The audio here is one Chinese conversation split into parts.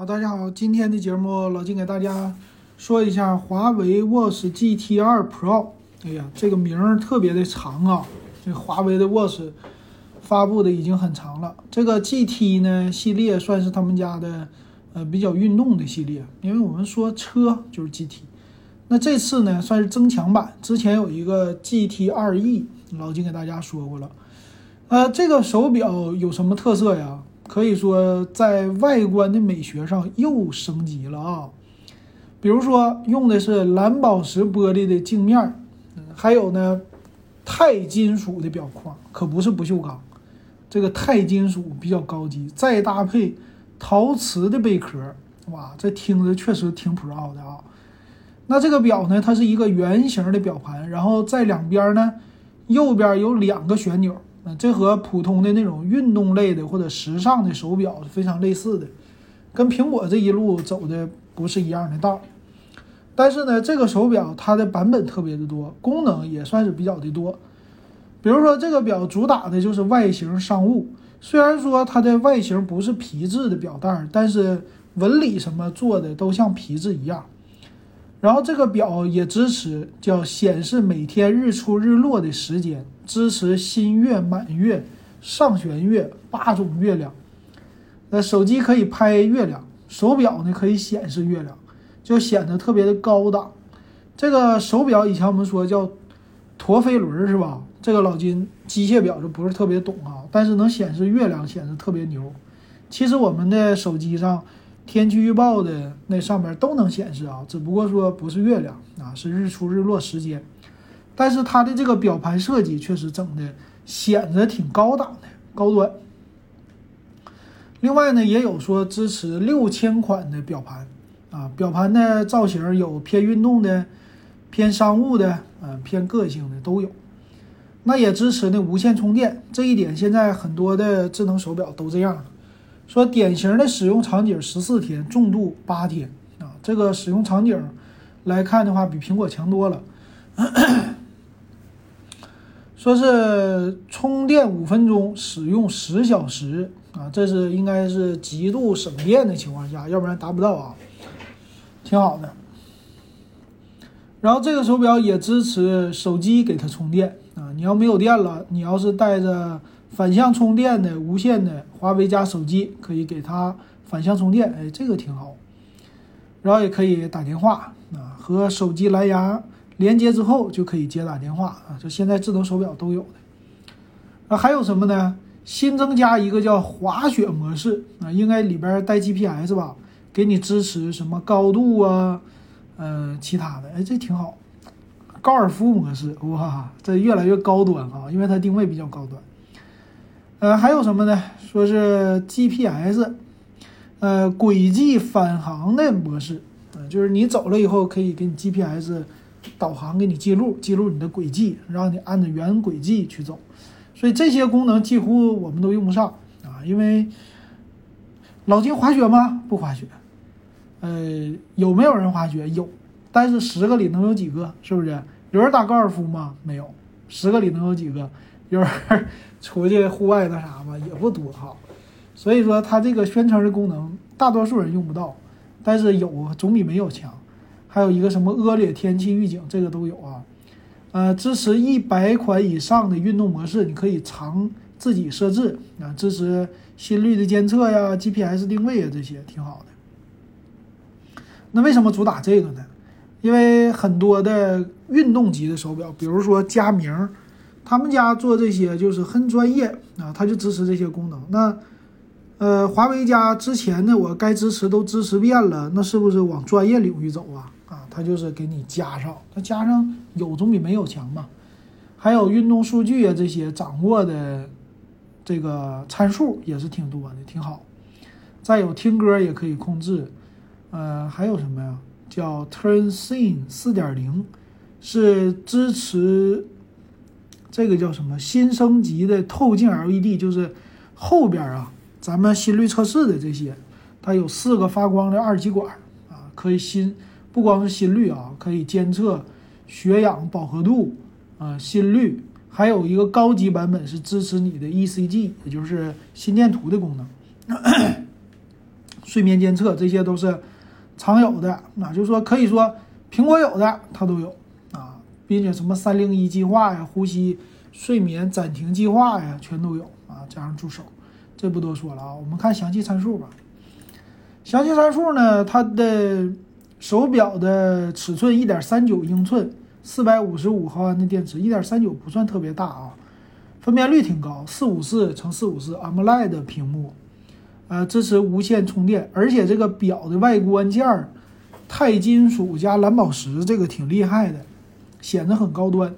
好，大家好，今天的节目老金给大家说一下华为 Watch GT 2 Pro。哎呀，这个名儿特别的长啊！这华为的 Watch 发布的已经很长了。这个 GT 呢系列算是他们家的呃比较运动的系列，因为我们说车就是 GT。那这次呢算是增强版，之前有一个 GT 2E，老金给大家说过了。呃，这个手表有什么特色呀？可以说在外观的美学上又升级了啊，比如说用的是蓝宝石玻璃的镜面，还有呢钛金属的表框，可不是不锈钢，这个钛金属比较高级，再搭配陶瓷的贝壳，哇，这听着确实挺 pro 的啊。那这个表呢，它是一个圆形的表盘，然后在两边呢，右边有两个旋钮。这和普通的那种运动类的或者时尚的手表是非常类似的，跟苹果这一路走的不是一样的道。但是呢，这个手表它的版本特别的多，功能也算是比较的多。比如说这个表主打的就是外形商务，虽然说它的外形不是皮质的表带，但是纹理什么做的都像皮质一样。然后这个表也支持叫显示每天日出日落的时间，支持新月、满月、上弦月八种月亮。那手机可以拍月亮，手表呢可以显示月亮，就显得特别的高档。这个手表以前我们说叫陀飞轮是吧？这个老金机械表就不是特别懂啊，但是能显示月亮，显示特别牛。其实我们的手机上。天气预报的那上面都能显示啊，只不过说不是月亮啊，是日出日落时间。但是它的这个表盘设计确实整的显得挺高档的、高端。另外呢，也有说支持六千款的表盘啊，表盘的造型有偏运动的、偏商务的、嗯偏个性的都有。那也支持呢无线充电，这一点现在很多的智能手表都这样。说典型的使用场景十四天，重度八天啊，这个使用场景来看的话，比苹果强多了。说是充电五分钟，使用十小时啊，这是应该是极度省电的情况下，要不然达不到啊，挺好的。然后这个手表也支持手机给它充电啊，你要没有电了，你要是带着。反向充电的无线的华为加手机可以给它反向充电，哎，这个挺好。然后也可以打电话啊，和手机蓝牙连接之后就可以接打电话啊，就现在智能手表都有的。啊，还有什么呢？新增加一个叫滑雪模式啊，应该里边带 GPS 吧，给你支持什么高度啊，嗯，其他的，哎，这挺好。高尔夫模式，哇，这越来越高端啊，因为它定位比较高端。呃，还有什么呢？说是 GPS，呃，轨迹返航的模式，呃，就是你走了以后可以给你 GPS 导航，给你记录记录你的轨迹，让你按照原轨迹去走。所以这些功能几乎我们都用不上啊，因为老金滑雪吗？不滑雪。呃，有没有人滑雪？有，但是十个里能有几个？是不是？有人打高尔夫吗？没有，十个里能有几个？有人出去户外那啥嘛也不多哈，所以说它这个宣称的功能大多数人用不到，但是有总比没有强。还有一个什么恶劣天气预警，这个都有啊。呃，支持一百款以上的运动模式，你可以常自己设置啊。支持心率的监测呀、GPS 定位啊，这些挺好的。那为什么主打这个呢？因为很多的运动级的手表，比如说佳明。他们家做这些就是很专业啊，他就支持这些功能。那，呃，华为家之前呢，我该支持都支持遍了，那是不是往专业领域走啊？它，就是给你加上，它加上有总比没有强嘛。还有运动数据啊，这些掌握的这个参数也是挺多的，挺好。再有听歌也可以控制，呃，还有什么呀？叫 TurnScene 四点零，是支持。这个叫什么新升级的透镜 LED，就是后边啊，咱们心率测试的这些，它有四个发光的二极管啊，可以心不光是心率啊，可以监测血氧饱和度啊，心率，还有一个高级版本是支持你的 ECG，也就是心电图的功能。睡眠监测，这些都是常有的。那就是说，可以说苹果有的它都有啊，并且什么三零一计划呀、呼吸睡眠暂停计划呀，全都有啊，加上助手，这不多说了啊。我们看详细参数吧。详细参数呢，它的手表的尺寸一点三九英寸，四百五十五毫安的电池，一点三九不算特别大啊。分辨率挺高，四五四乘四五四 AMOLED 屏幕，呃，支持无线充电，而且这个表的外观件儿，钛金属加蓝宝石，这个挺厉害的，显得很高端。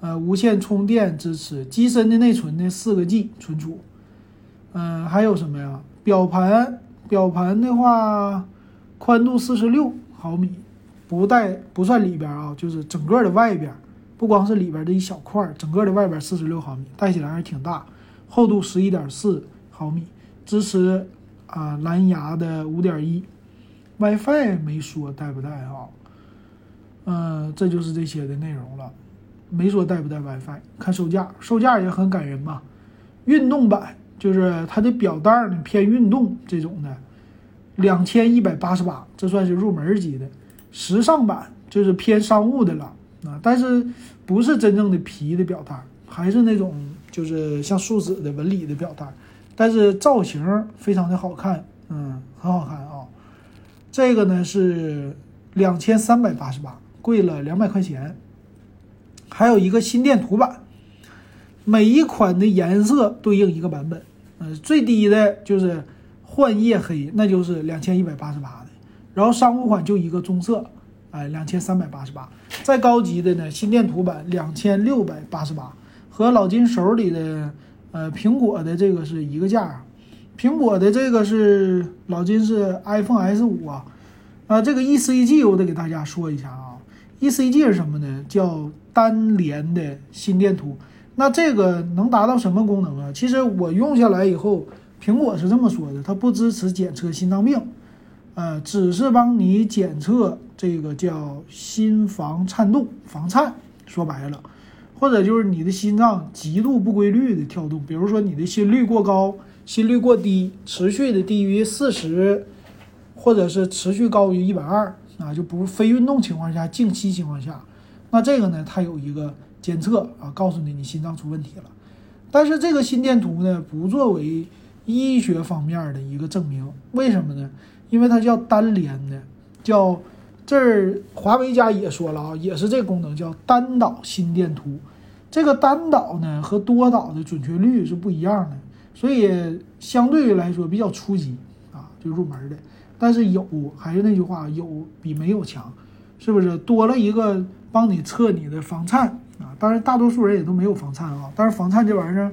呃，无线充电支持，机身的内存呢四个 G 存储。嗯，还有什么呀？表盘，表盘的话，宽度四十六毫米，不带不算里边啊，就是整个的外边。不光是里边的一小块，整个的外边四十六毫米，戴起来还是挺大，厚度十一点四毫米，支持啊蓝牙的五点一，WiFi 没说带不带啊？嗯，这就是这些的内容了，没说带不带 WiFi。看售价，售价也很感人吧？运动版就是它的表带呢偏运动这种的，两千一百八十八，这算是入门级的。时尚版就是偏商务的了。啊，但是不是真正的皮的表带，还是那种就是像树脂的纹理的表带，但是造型非常的好看，嗯，很好看啊。这个呢是两千三百八十八，贵了两百块钱。还有一个心电图版，每一款的颜色对应一个版本，嗯，最低的就是幻夜黑，那就是两千一百八十八的，然后商务款就一个棕色。哎，两千三百八十八，再高级的呢，心电图版两千六百八十八，和老金手里的呃苹果的这个是一个价。啊苹果的这个是老金是 iPhone S 五啊，啊，这个 ECG 我得给大家说一下啊，ECG 是什么呢？叫单联的心电图。那这个能达到什么功能啊？其实我用下来以后，苹果是这么说的，它不支持检测心脏病。呃，只是帮你检测这个叫心房颤动、房颤，说白了，或者就是你的心脏极度不规律的跳动，比如说你的心率过高、心率过低，持续的低于四十，或者是持续高于一百二，啊，就不非运动情况下、静息情况下，那这个呢，它有一个监测啊，告诉你你心脏出问题了。但是这个心电图呢，不作为医学方面的一个证明，为什么呢？因为它叫单联的，叫这儿华为家也说了啊，也是这功能叫单导心电图。这个单导呢和多导的准确率是不一样的，所以相对于来说比较初级啊，就入门的。但是有还是那句话，有比没有强，是不是？多了一个帮你测你的房颤啊，当然大多数人也都没有房颤啊，但是房颤这玩意儿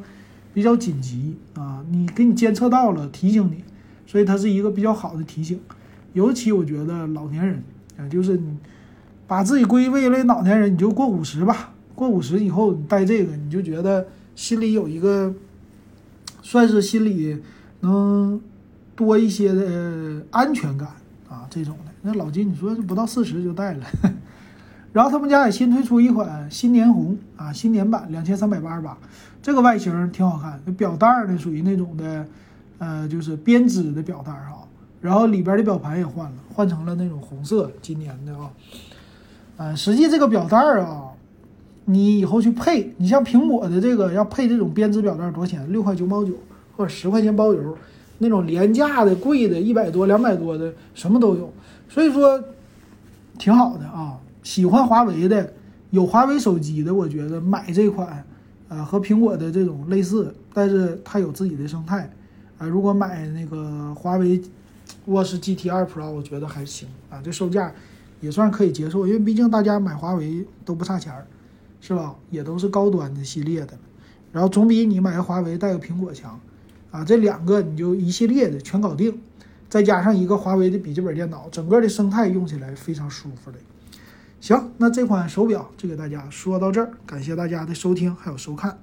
比较紧急啊，你给你监测到了，提醒你。所以它是一个比较好的提醒，尤其我觉得老年人啊，就是你把自己归为一类老年人，你就过五十吧。过五十以后，你戴这个，你就觉得心里有一个，算是心里能多一些的安全感啊，这种的。那老金，你说不到四十就戴了，然后他们家也新推出一款新年红啊，新年版两千三百八十八，这个外形挺好看，表带呢属于那种的。呃，就是编织的表带啊，然后里边的表盘也换了，换成了那种红色，今年的啊。呃，实际这个表带啊，你以后去配，你像苹果的这个要配这种编织表带多少钱？六块九毛九，或者十块钱包邮，那种廉价的、贵的，一百多、两百多的，什么都有。所以说，挺好的啊。喜欢华为的，有华为手机的，我觉得买这款，呃，和苹果的这种类似，但是它有自己的生态。啊，如果买那个华为 Watch GT 2 Pro，我觉得还行啊，这售价也算可以接受，因为毕竟大家买华为都不差钱儿，是吧？也都是高端的系列的，然后总比你买个华为带个苹果强啊。这两个你就一系列的全搞定，再加上一个华为的笔记本电脑，整个的生态用起来非常舒服的。行，那这款手表就给大家说到这儿，感谢大家的收听还有收看。